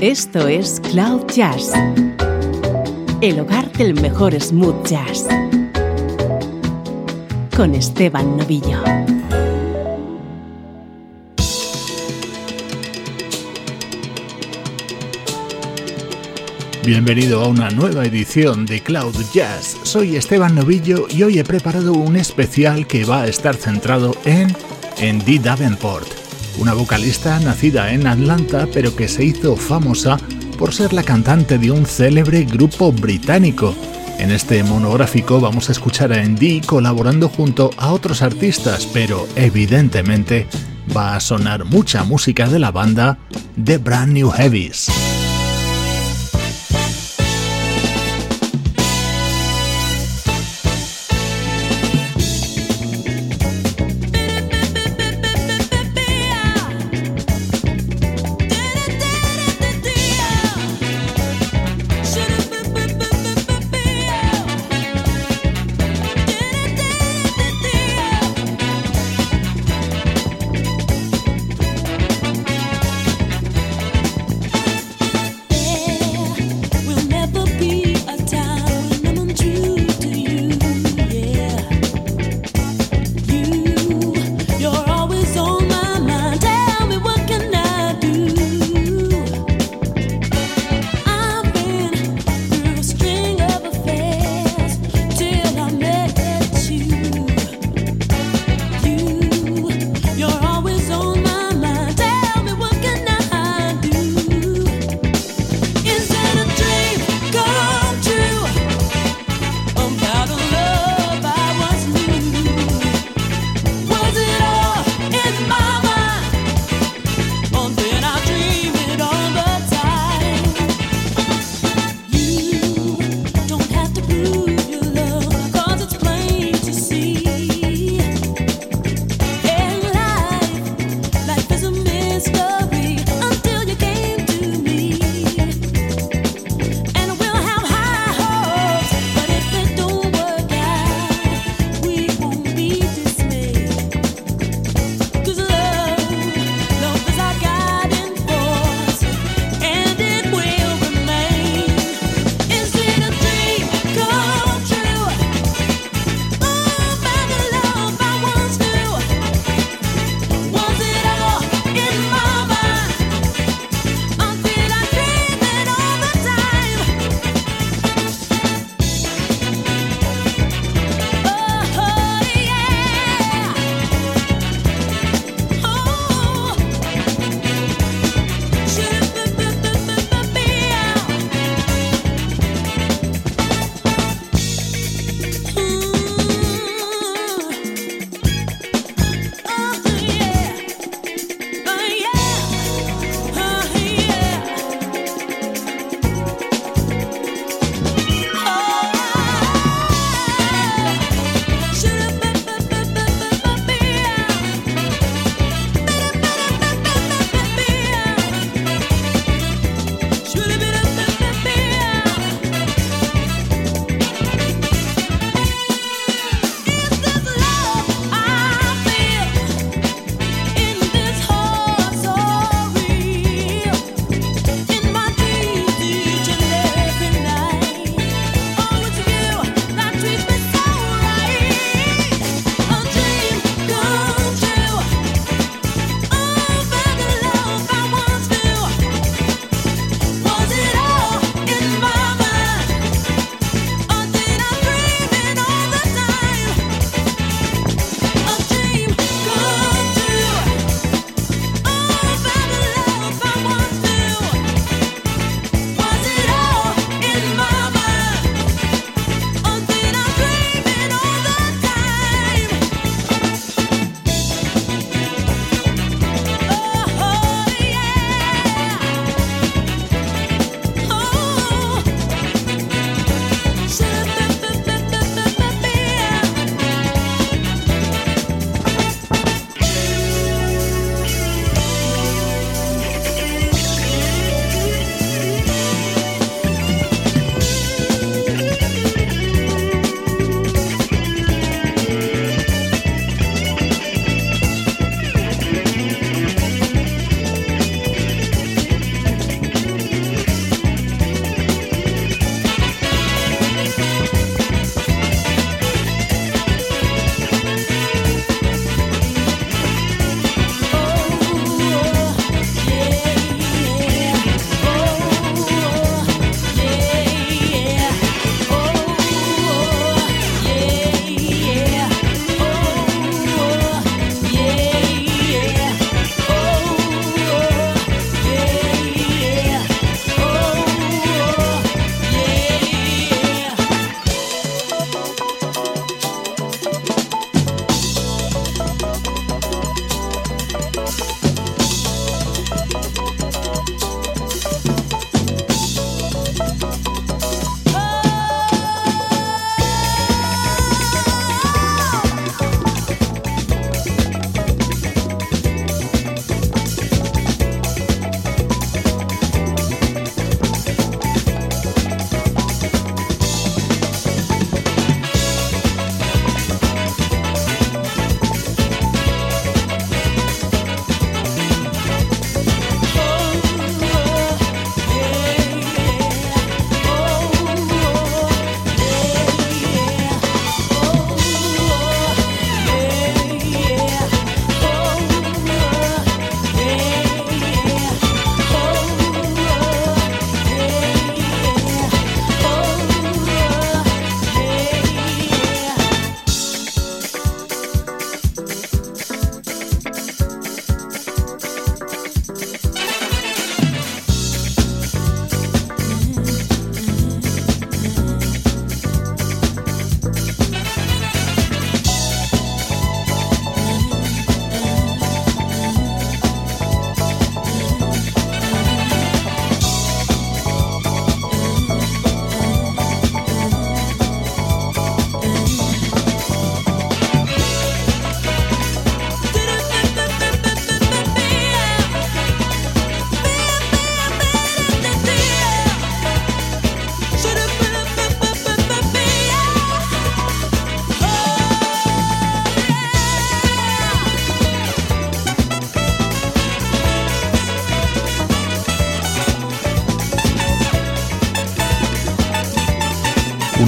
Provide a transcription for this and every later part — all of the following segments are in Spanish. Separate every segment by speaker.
Speaker 1: Esto es Cloud Jazz, el hogar del mejor smooth jazz, con Esteban Novillo.
Speaker 2: Bienvenido a una nueva edición de Cloud Jazz. Soy Esteban Novillo y hoy he preparado un especial que va a estar centrado en Andy Davenport, una vocalista nacida en Atlanta pero que se hizo famosa por ser la cantante de un célebre grupo británico. En este monográfico vamos a escuchar a Andy colaborando junto a otros artistas, pero evidentemente va a sonar mucha música de la banda The Brand New Heavies.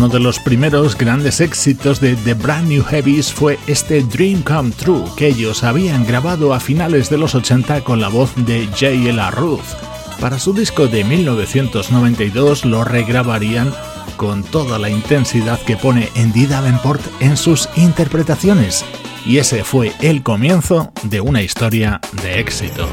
Speaker 3: Uno de los primeros grandes éxitos de The Brand New Heavies fue este Dream Come True que ellos habían grabado a finales de los 80 con la voz de J.L. Ruth. Para su disco de 1992 lo regrabarían con toda la intensidad que pone Andy Davenport en sus interpretaciones. Y ese fue el comienzo de una historia de éxito.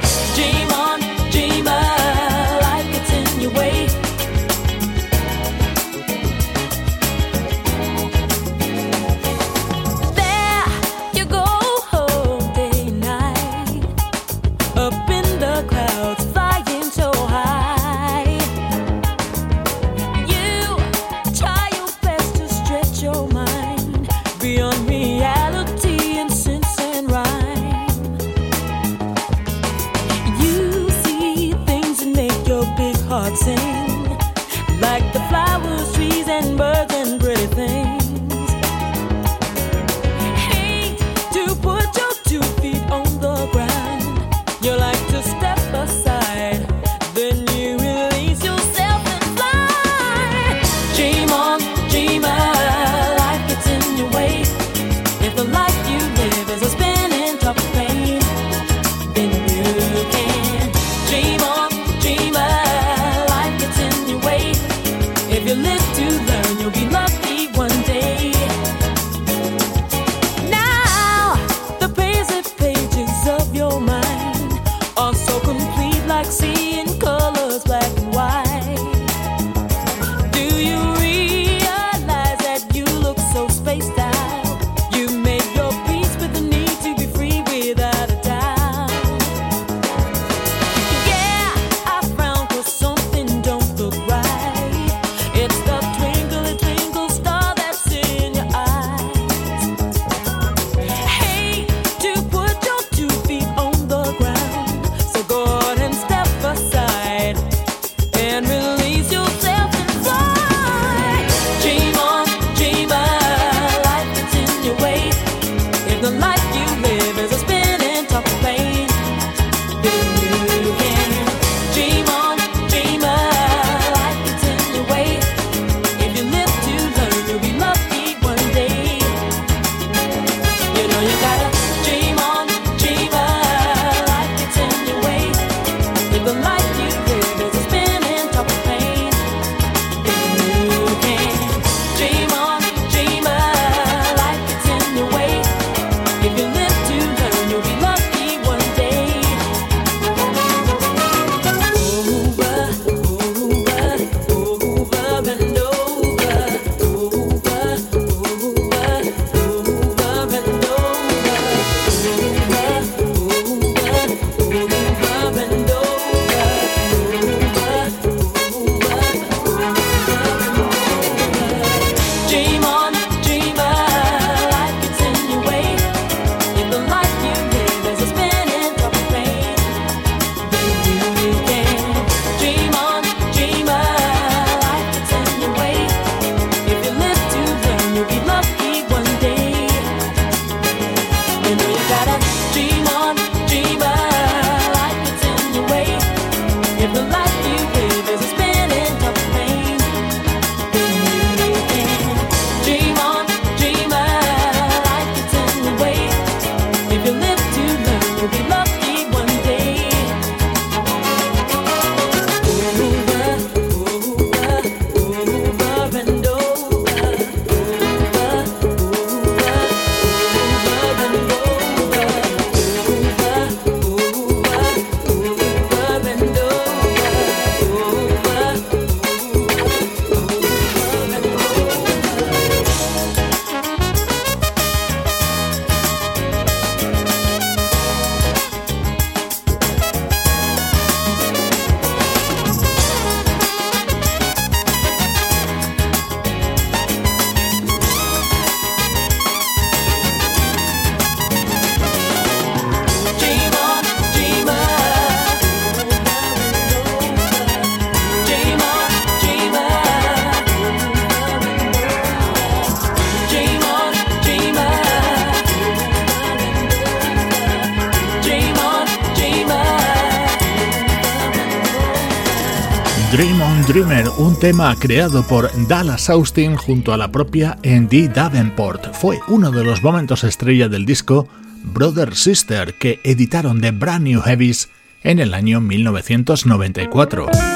Speaker 3: Tema creado por Dallas Austin junto a la propia Andy Davenport. Fue uno de los momentos estrella del disco Brother Sister que editaron The Brand New Heavies en el año 1994.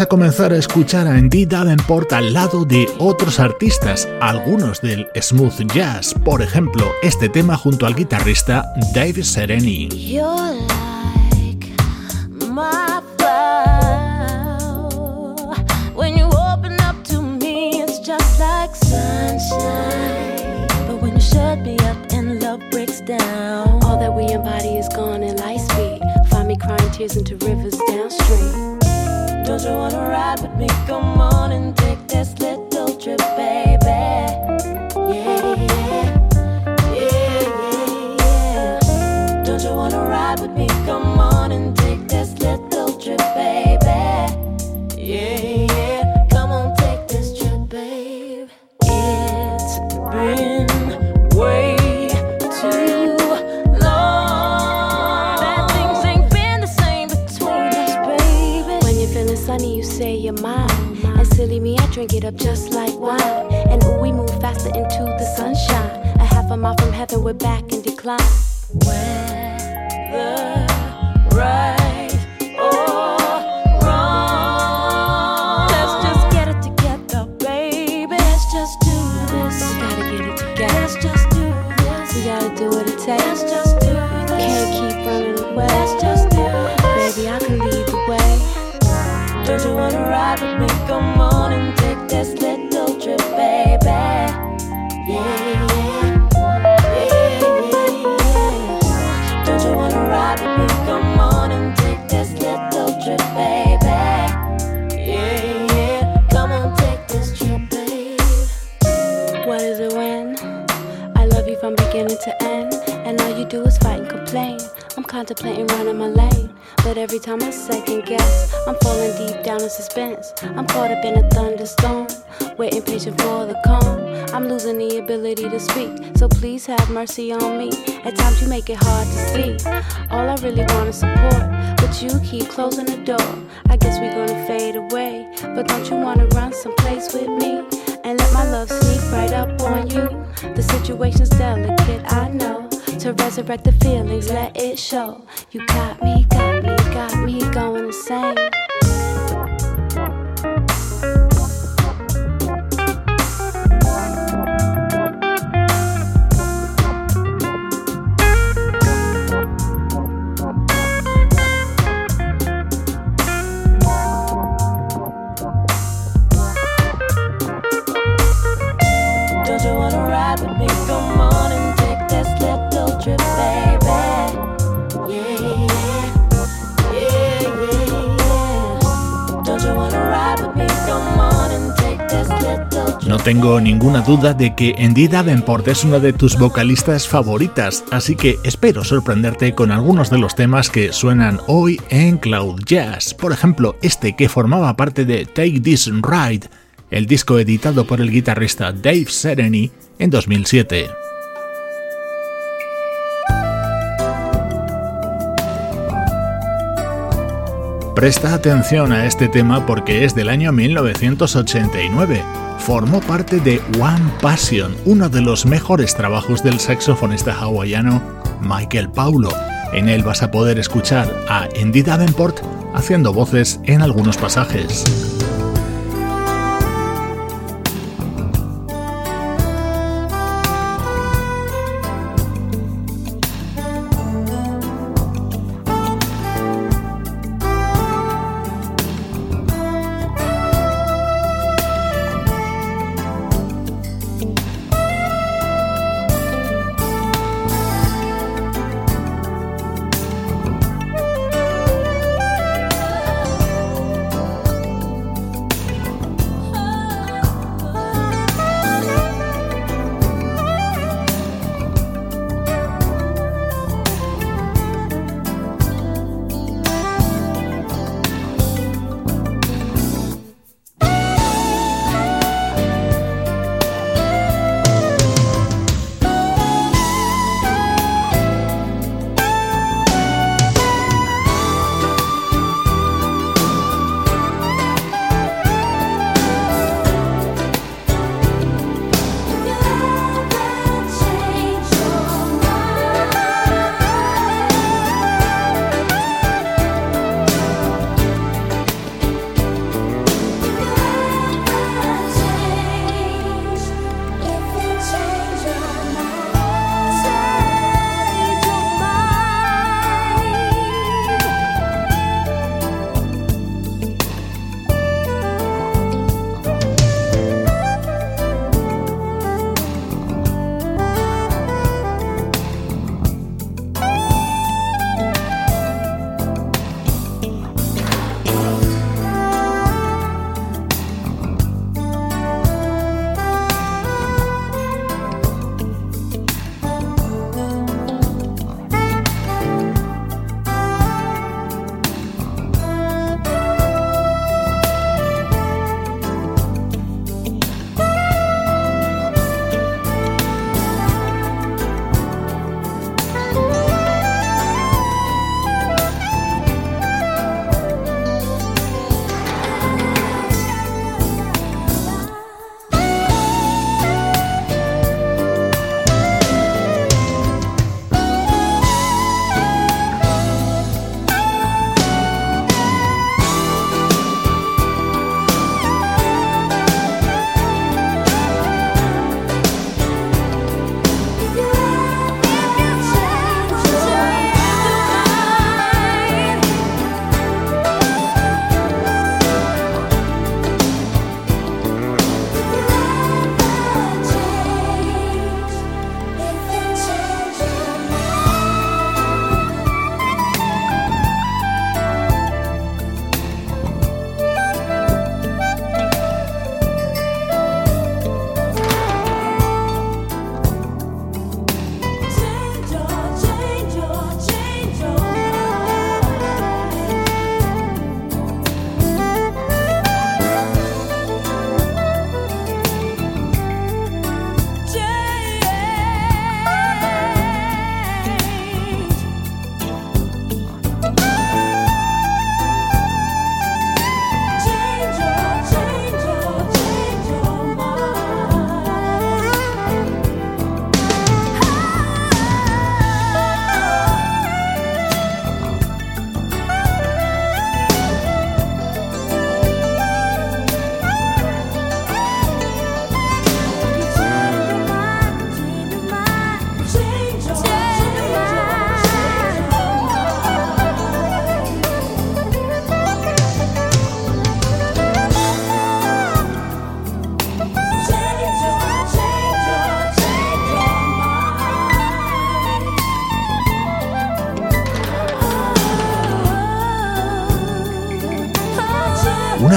Speaker 3: A comenzar a escuchar a Andy Davenport al lado de otros artistas, algunos del smooth jazz, por ejemplo, este tema junto al guitarrista Dave Sereni. Don't you wanna ride with me? Come on and take this little trip, baby. Yeah, yeah, yeah, yeah. Don't you wanna ride with me? Come on and get up just like wine. And ooh, we move faster into the sunshine. A half a mile from heaven, we're back in decline. When the right. Let's just do this. Can't keep running away. Let's just do this. Baby, I can lead the way. Don't you wanna ride with me? Come on. Contemplating running my lane. But every time I second guess, I'm falling deep down in suspense. I'm caught up in a thunderstorm, waiting patient for the calm. I'm losing the ability to speak, so please have mercy on me. At times you make it hard to see. All I really want is support, but you keep closing the door. I guess we're gonna fade away, but don't you wanna run someplace with me? And let my love sneak right up on you. The situation's delicate, I know. To resurrect the feelings, let it show. You got me, got me, got me going insane. Don't you wanna ride with me? No tengo ninguna duda de que Andy Davenport es una de tus vocalistas favoritas, así que espero sorprenderte con algunos de los temas que suenan hoy en Cloud Jazz. Por ejemplo, este que formaba parte de Take This Ride, el disco editado por el guitarrista Dave Sereny en 2007. Presta atención a este tema porque es del año 1989. Formó parte de One Passion, uno de los mejores trabajos del saxofonista hawaiano Michael Paulo. En él vas a poder escuchar a Andy Davenport haciendo voces en algunos pasajes.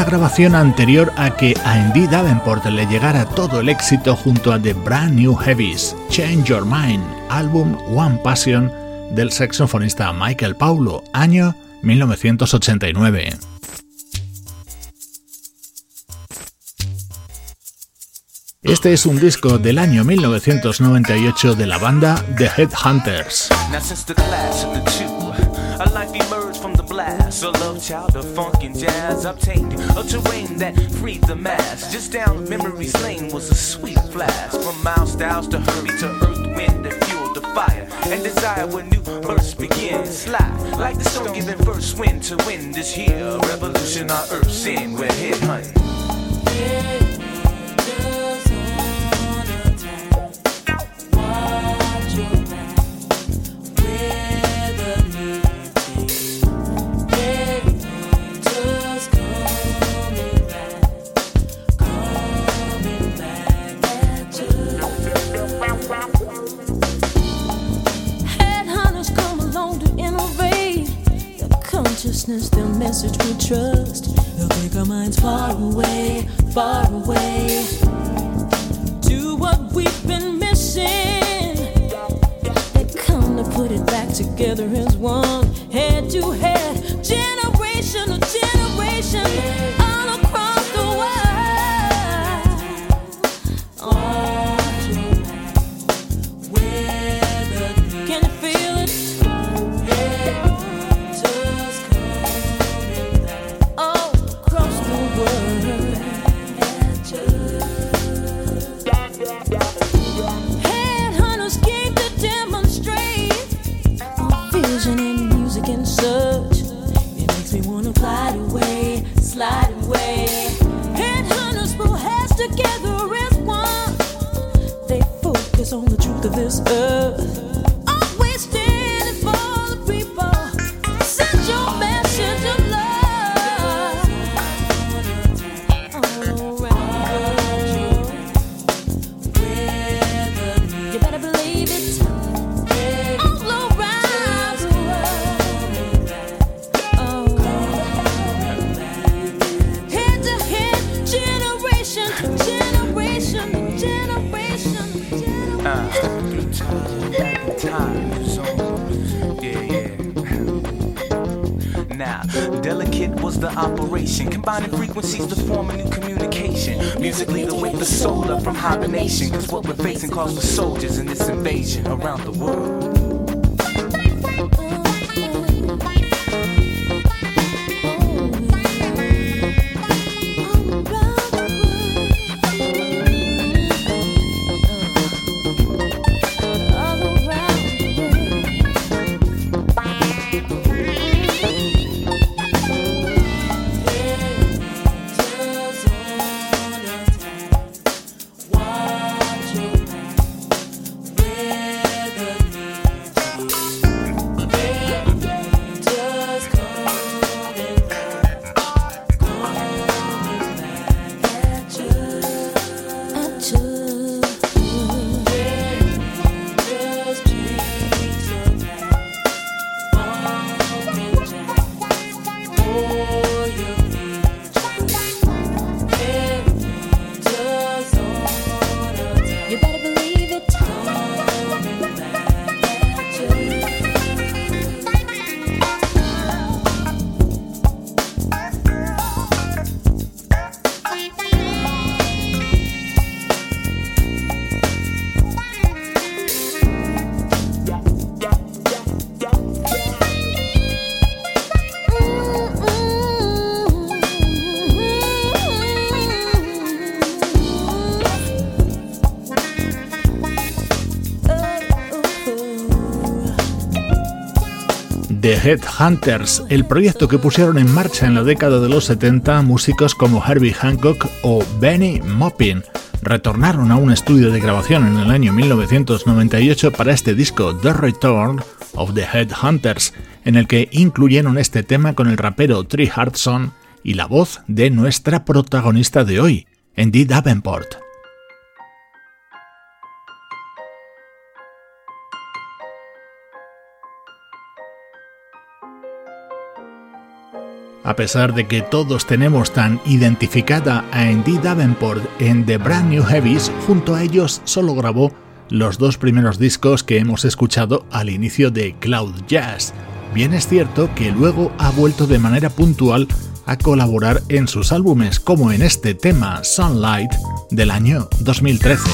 Speaker 2: Grabación anterior a que a Andy Davenport le llegara todo el éxito junto a The Brand New Heavies, Change Your Mind, álbum One Passion del saxofonista Michael Paulo, año 1989. Este es un disco del año 1998 de la banda The Headhunters.
Speaker 4: A life emerged from the blast. A love child of funk and jazz obtained. A terrain that freed the mass. Just down memory's lane was a sweet flash. From milestones to hurry to earth, wind that fueled the fire. And desire when new births begin. Slide like the stone giving first wind to win this year. Revolution our earth's in. We're head hunting.
Speaker 3: Consciousness, their message we trust. They'll take our minds far away, far away to what we've been missing. They come to put it back together as one, head to head, generation to generation.
Speaker 2: Headhunters, el proyecto que pusieron en marcha en la década de los 70 músicos como Herbie Hancock o Benny Maupin. Retornaron a un estudio de grabación en el año 1998 para este disco The Return of the Headhunters, en el que incluyeron este tema con el rapero Tree Hartson y la voz de nuestra protagonista de hoy, Andy Davenport.
Speaker 3: A pesar de que todos tenemos tan identificada a Andy Davenport en The Brand New Heavies, junto a ellos solo grabó los dos primeros discos que hemos escuchado al inicio de Cloud Jazz. Bien es cierto que luego ha vuelto de manera puntual a colaborar en sus álbumes, como en este tema Sunlight del año 2013.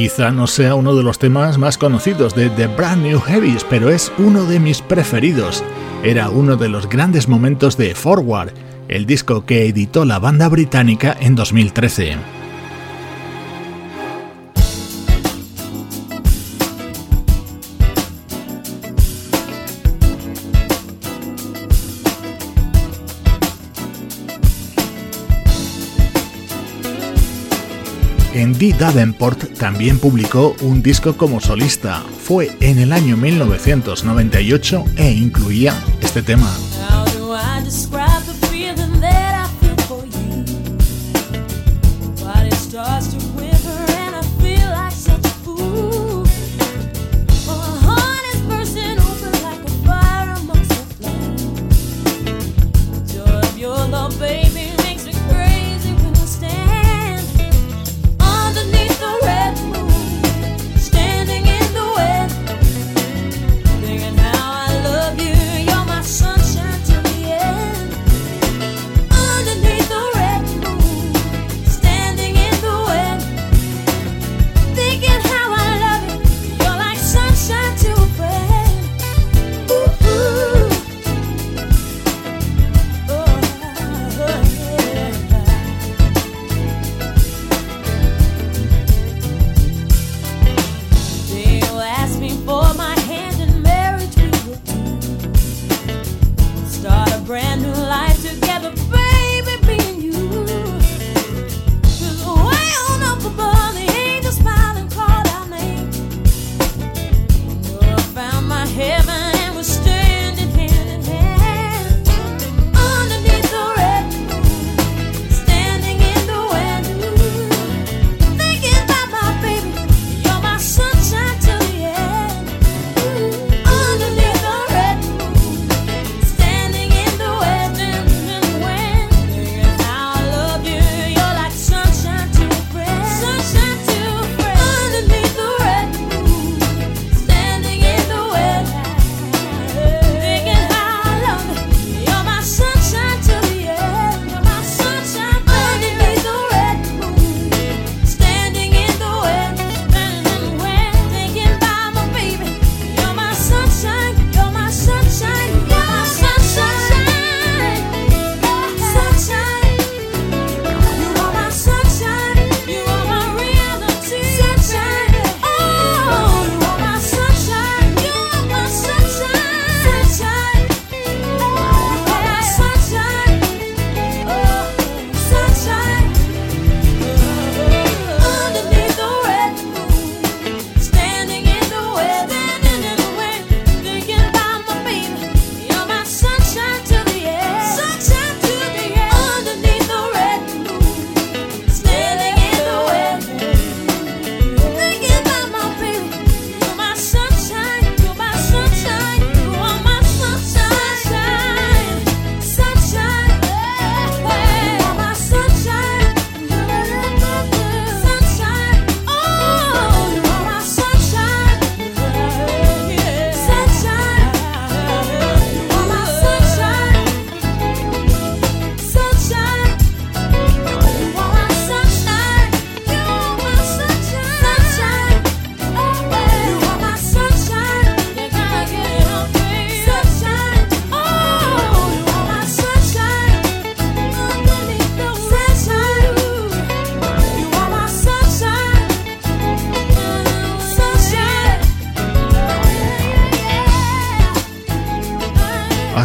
Speaker 3: Quizá no sea uno de los temas más conocidos de The Brand New Heavies, pero es uno de mis preferidos. Era uno de los grandes momentos de Forward, el disco que editó la banda británica en 2013. Andy Davenport también publicó un disco como solista. Fue en el año 1998 e incluía este tema.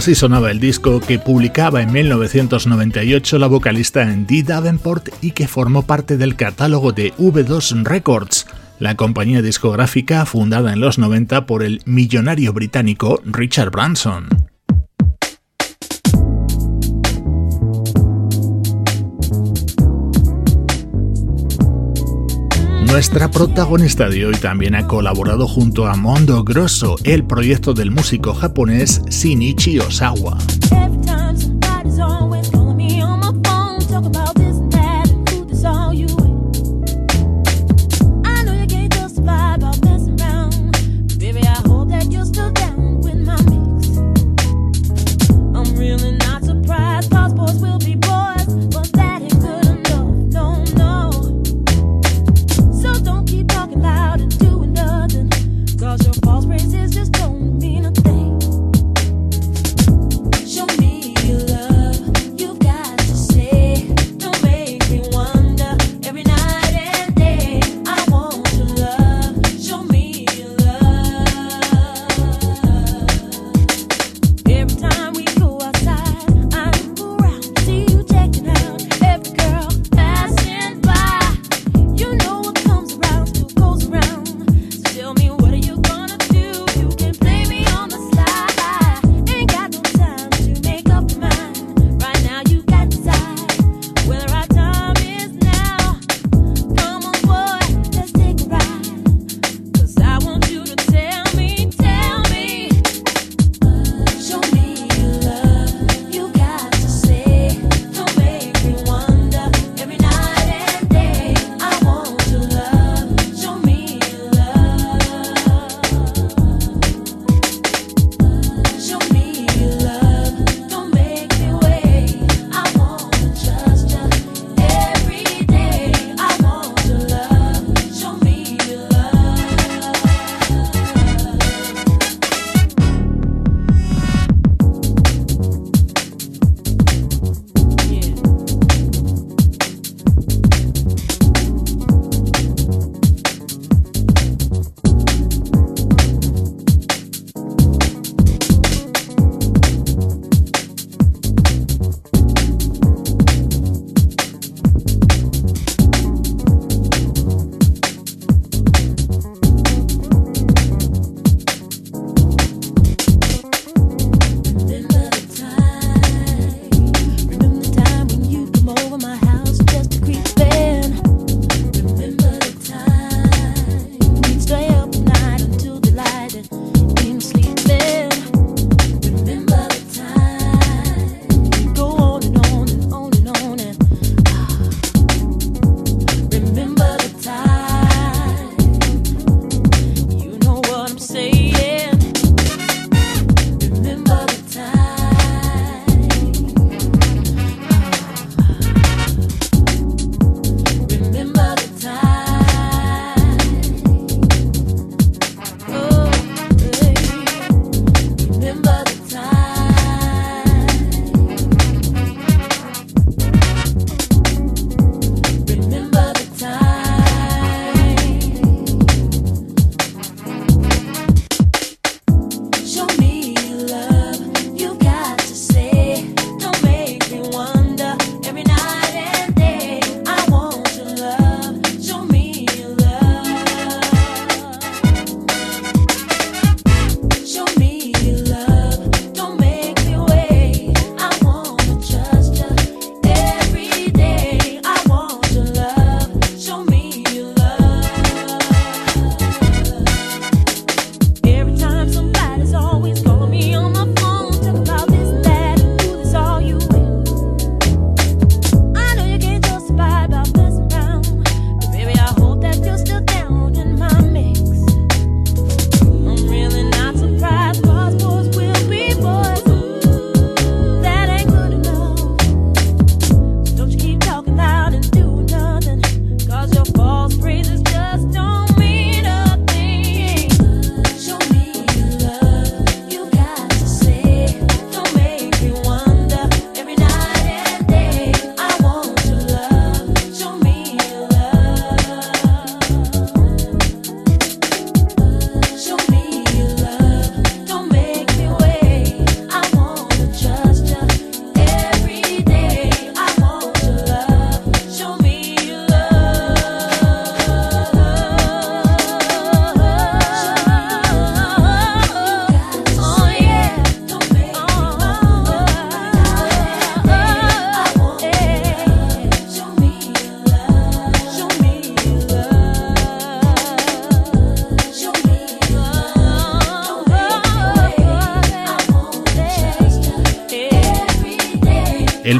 Speaker 3: Así sonaba el disco que publicaba en 1998 la vocalista Andy Davenport y que formó parte del catálogo de V2 Records, la compañía discográfica fundada en los 90 por el millonario británico Richard Branson. Nuestra protagonista de hoy también ha colaborado junto a Mondo Grosso, el proyecto del músico japonés Shinichi Osawa.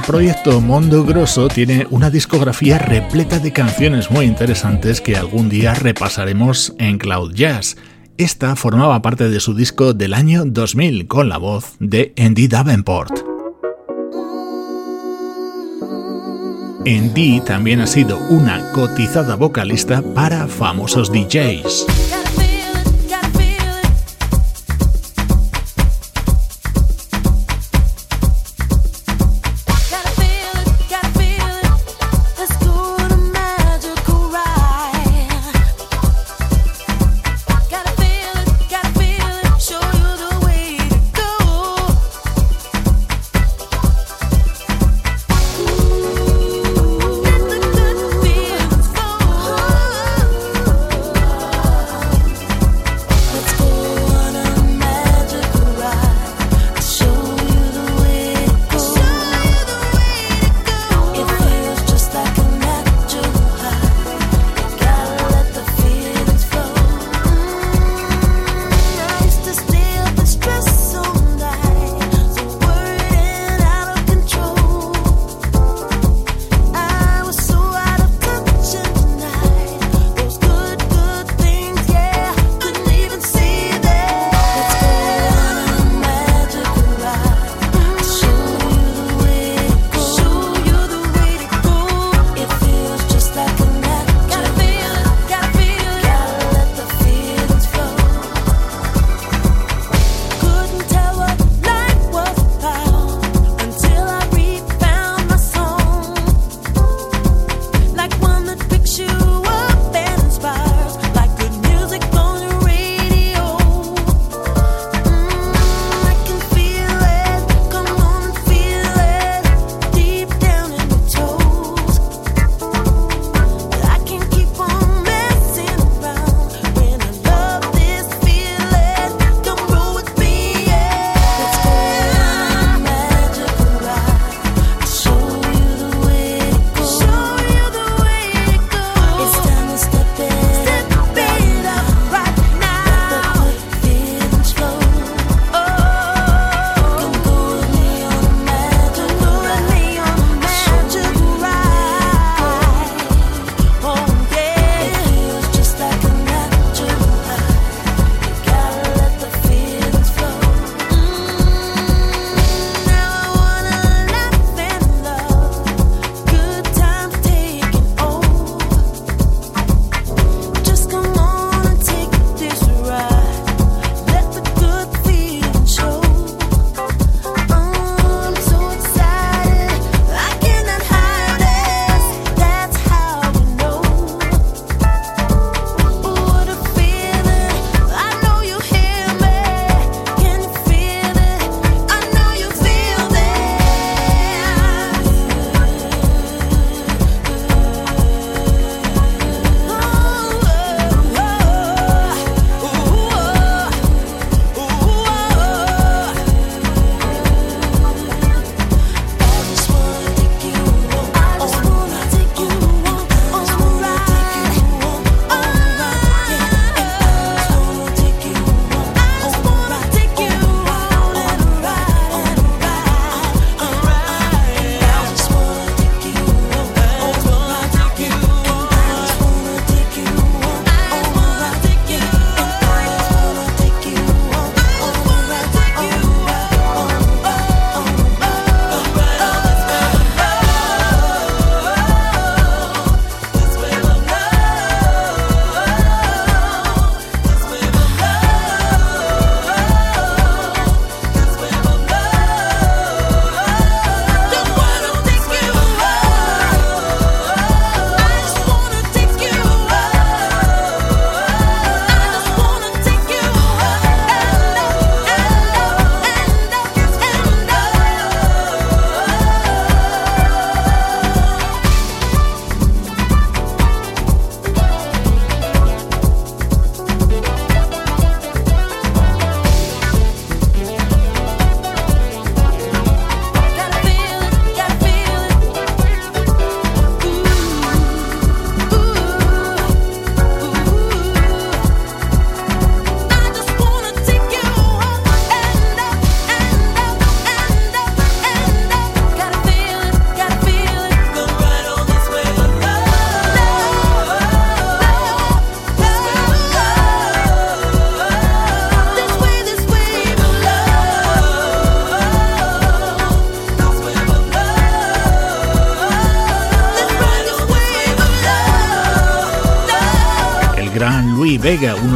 Speaker 3: Proyecto Mondo Grosso tiene una discografía repleta de canciones muy interesantes que algún día repasaremos en Cloud Jazz. Esta formaba parte de su disco del año 2000 con la voz de Andy Davenport. Andy también ha sido una cotizada vocalista para famosos DJs.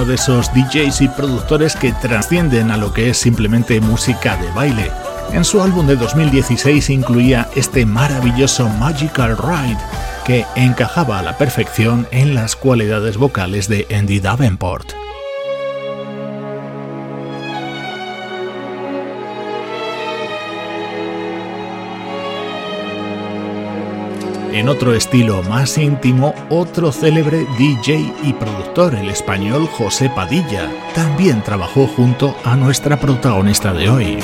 Speaker 3: De esos DJs y productores que trascienden a lo que es simplemente música de baile. En su álbum de 2016 incluía este maravilloso Magical Ride que encajaba a la perfección en las cualidades vocales de Andy Davenport. En otro estilo más íntimo, otro célebre DJ y productor, el español José Padilla, también trabajó junto a nuestra protagonista de hoy.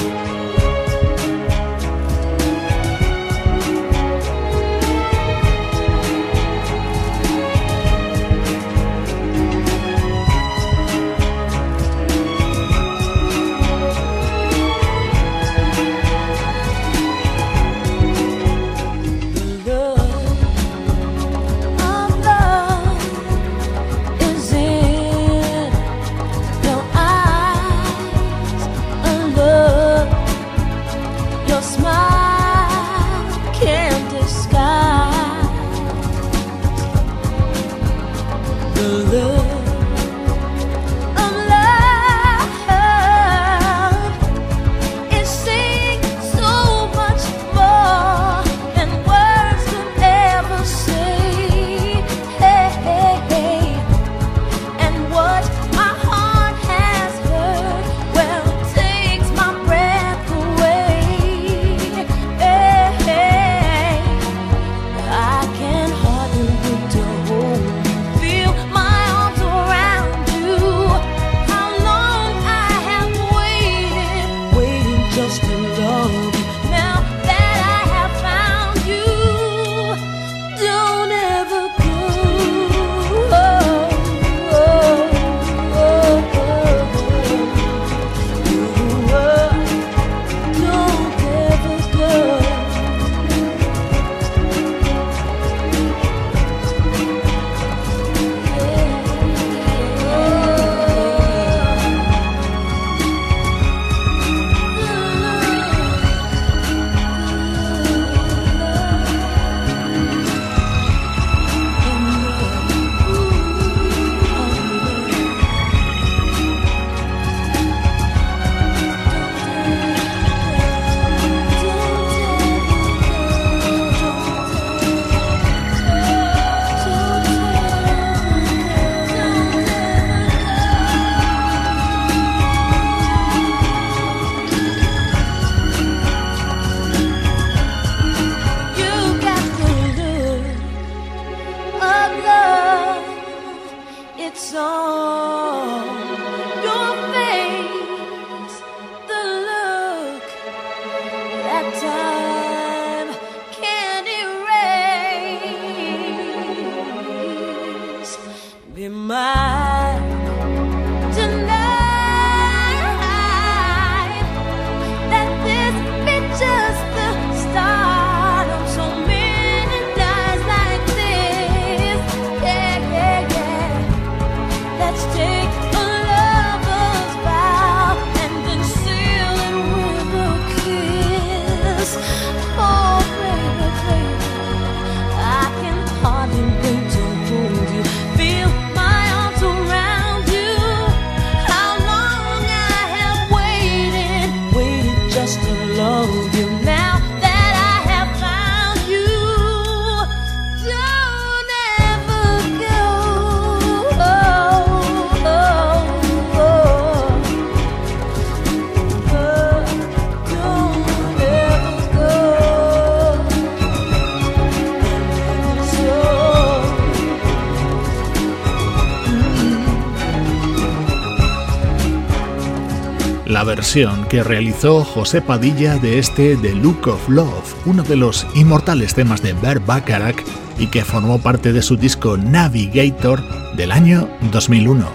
Speaker 3: Que realizó José Padilla de este The Look of Love, uno de los inmortales temas de Bert Bacharach y que formó parte de su disco Navigator del año 2001.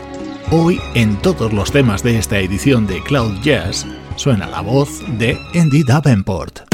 Speaker 3: Hoy, en todos los temas de esta edición de Cloud Jazz, suena la voz de Andy Davenport.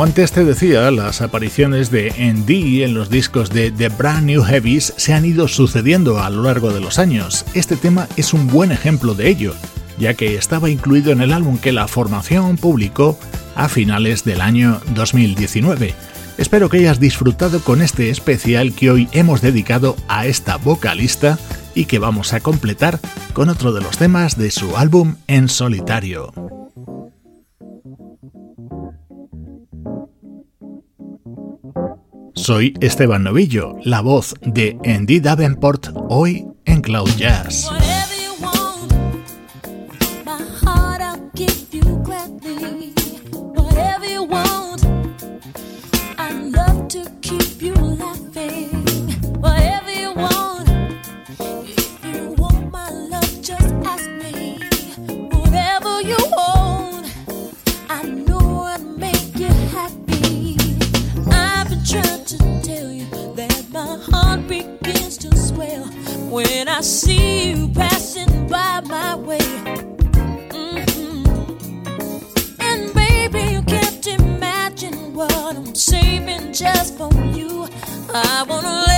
Speaker 2: Como antes te decía, las apariciones de ND en los discos de The Brand New Heavies se han ido sucediendo a lo largo de los años. Este tema es un buen ejemplo de ello, ya que estaba incluido en el álbum que la formación publicó a finales del año 2019. Espero que hayas disfrutado con este especial que hoy hemos dedicado a esta vocalista y que vamos a completar con otro de los temas de su álbum en solitario. Soy Esteban Novillo, la voz de Andy Davenport, hoy en Cloud Jazz.
Speaker 3: I wanna